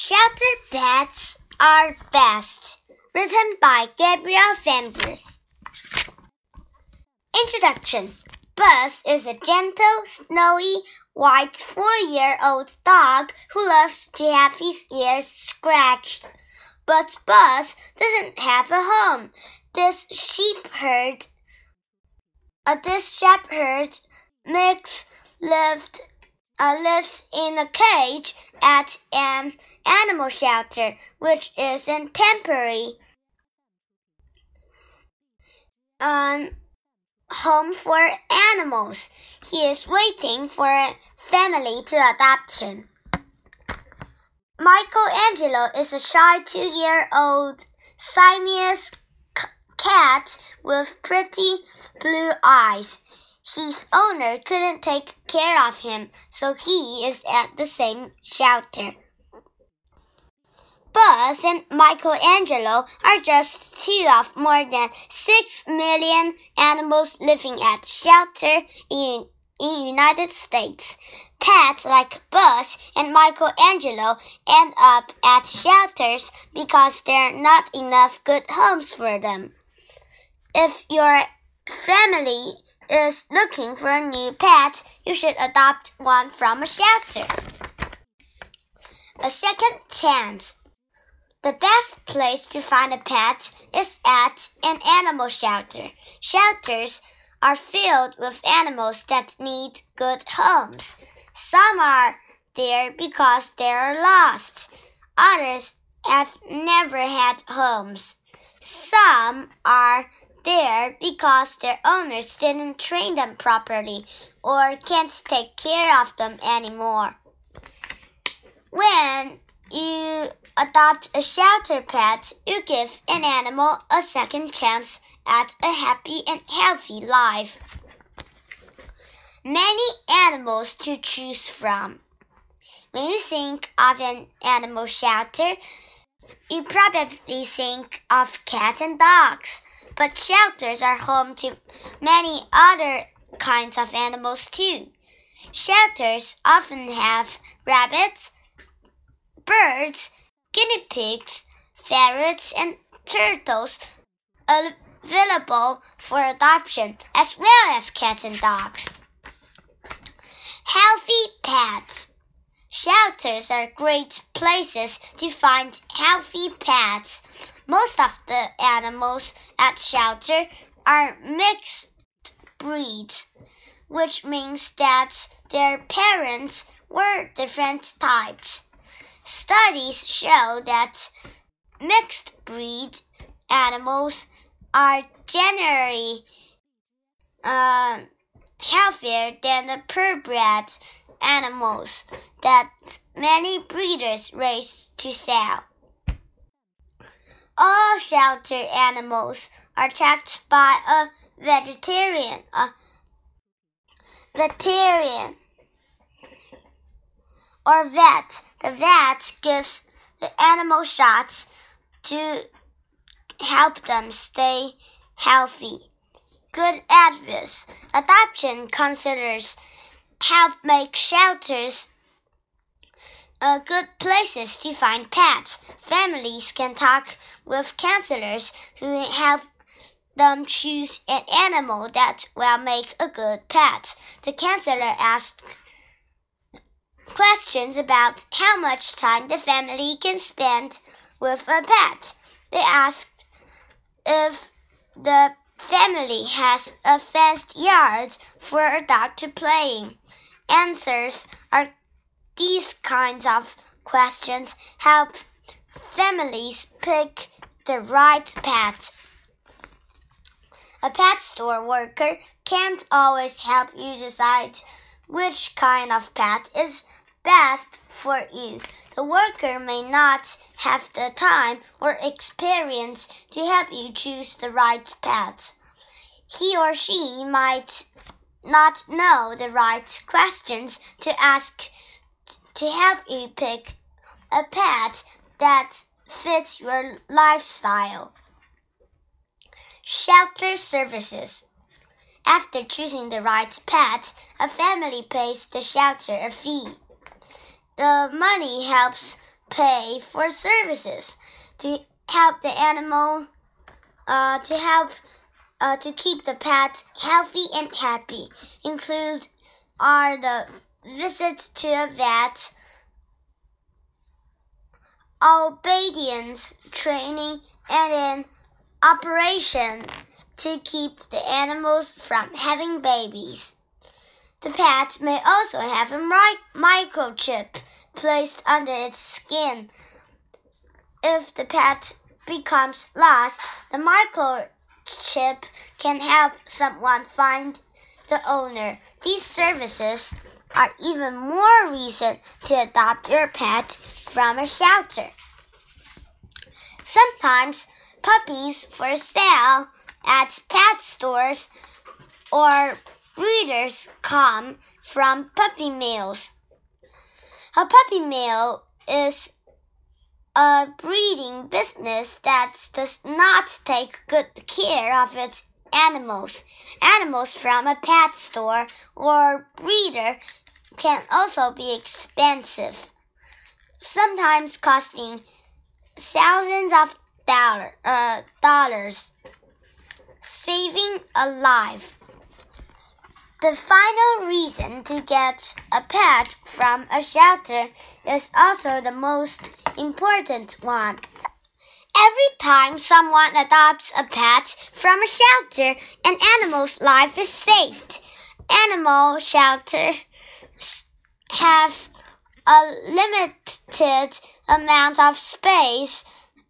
Shelter pets are best. Written by Gabriel Fambris. Introduction Buzz is a gentle, snowy, white four year old dog who loves to have his ears scratched. But Buzz doesn't have a home. This sheep herd, uh, this shepherd mix lived uh, lives in a cage at an animal shelter, which is temporary um, home for animals. He is waiting for a family to adopt him. Michelangelo is a shy two year old Siamese cat with pretty blue eyes. His owner couldn't take care of him, so he is at the same shelter. Buzz and Michelangelo are just two of more than six million animals living at shelter in in United States. Pets like Buzz and Michelangelo end up at shelters because there are not enough good homes for them. If your family is looking for a new pet, you should adopt one from a shelter. A second chance. The best place to find a pet is at an animal shelter. Shelters are filled with animals that need good homes. Some are there because they are lost. Others have never had homes. Some are there because their owners didn't train them properly or can't take care of them anymore. When you adopt a shelter pet, you give an animal a second chance at a happy and healthy life. Many animals to choose from. When you think of an animal shelter, you probably think of cats and dogs but shelters are home to many other kinds of animals too. Shelters often have rabbits, birds, guinea pigs, ferrets, and turtles available for adoption, as well as cats and dogs. Healthy pets. Shelters are great places to find healthy pets. Most of the animals at shelter are mixed breeds, which means that their parents were different types. Studies show that mixed breed animals are generally uh, healthier than the purebred animals that many breeders raise to sell. All shelter animals are checked by a vegetarian. A veterinarian or vet. The vet gives the animal shots to help them stay healthy. Good advice. Adoption considers help make shelters uh, good places to find pets. Families can talk with counselors who help them choose an animal that will make a good pet. The counselor asks questions about how much time the family can spend with a pet. They ask if the family has a fenced yard for a dog to play in. Answers are these kinds of questions help families pick the right pet. A pet store worker can't always help you decide which kind of pet is best for you. The worker may not have the time or experience to help you choose the right pet. He or she might not know the right questions to ask to help you pick a pet that fits your lifestyle. Shelter services. After choosing the right pet, a family pays the shelter a fee. The money helps pay for services to help the animal uh, to help uh, to keep the pet healthy and happy. Include are the visits to a vet, obedience training, and an operation to keep the animals from having babies. The pet may also have a microchip placed under its skin. If the pet becomes lost, the microchip can help someone find the owner. These services are even more reason to adopt your pet from a shelter. Sometimes puppies for sale at pet stores or breeders come from puppy mills. A puppy mill is a breeding business that does not take good care of its animals. Animals from a pet store or breeder can also be expensive, sometimes costing thousands of dollar, uh, dollars. Saving a life. The final reason to get a pet from a shelter is also the most important one. Every time someone adopts a pet from a shelter, an animal's life is saved. Animal shelters have a limited amount of space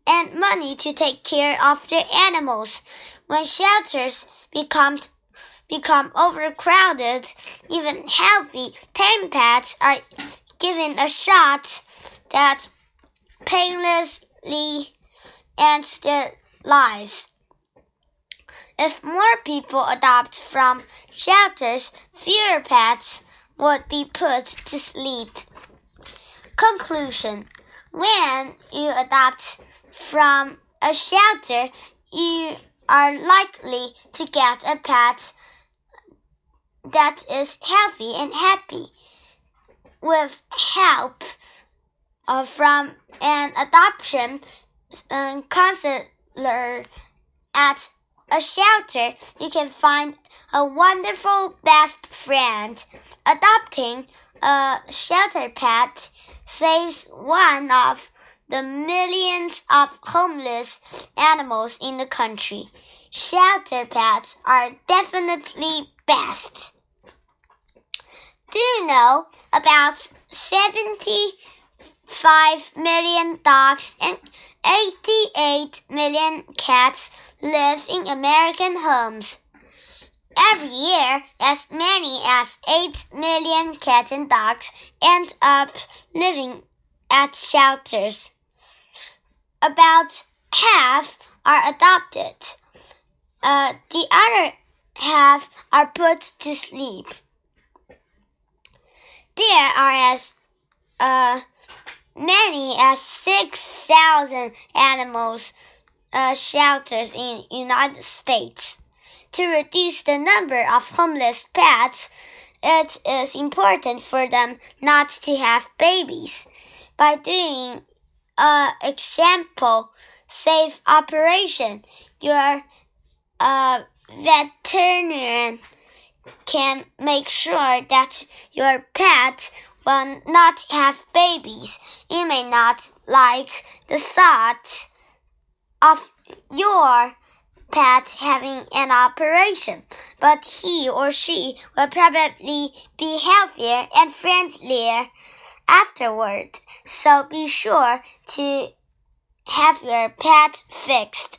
and money to take care of their animals. When shelters become become overcrowded, even healthy tame pets are given a shot that painlessly ends their lives. If more people adopt from shelters, fewer pets would be put to sleep. Conclusion When you adopt from a shelter, you are likely to get a pet that is healthy and happy. With help uh, from an adoption um, counselor at a shelter, you can find a wonderful best friend. Adopting a shelter pet saves one of the millions of homeless animals in the country. Shelter pets are definitely best. Do you know about 75 million dogs and 88 million cats live in American homes? Every year, as many as 8 million cats and dogs end up living at shelters. About half are adopted. Uh, the other half are put to sleep. There are as uh, many as 6,000 animals uh, shelters in United States. To reduce the number of homeless pets, it is important for them not to have babies. By doing an example safe operation, your uh, veterinarian can make sure that your pet will not have babies. You may not like the thought of your pet having an operation, but he or she will probably be healthier and friendlier afterward. So be sure to have your pet fixed.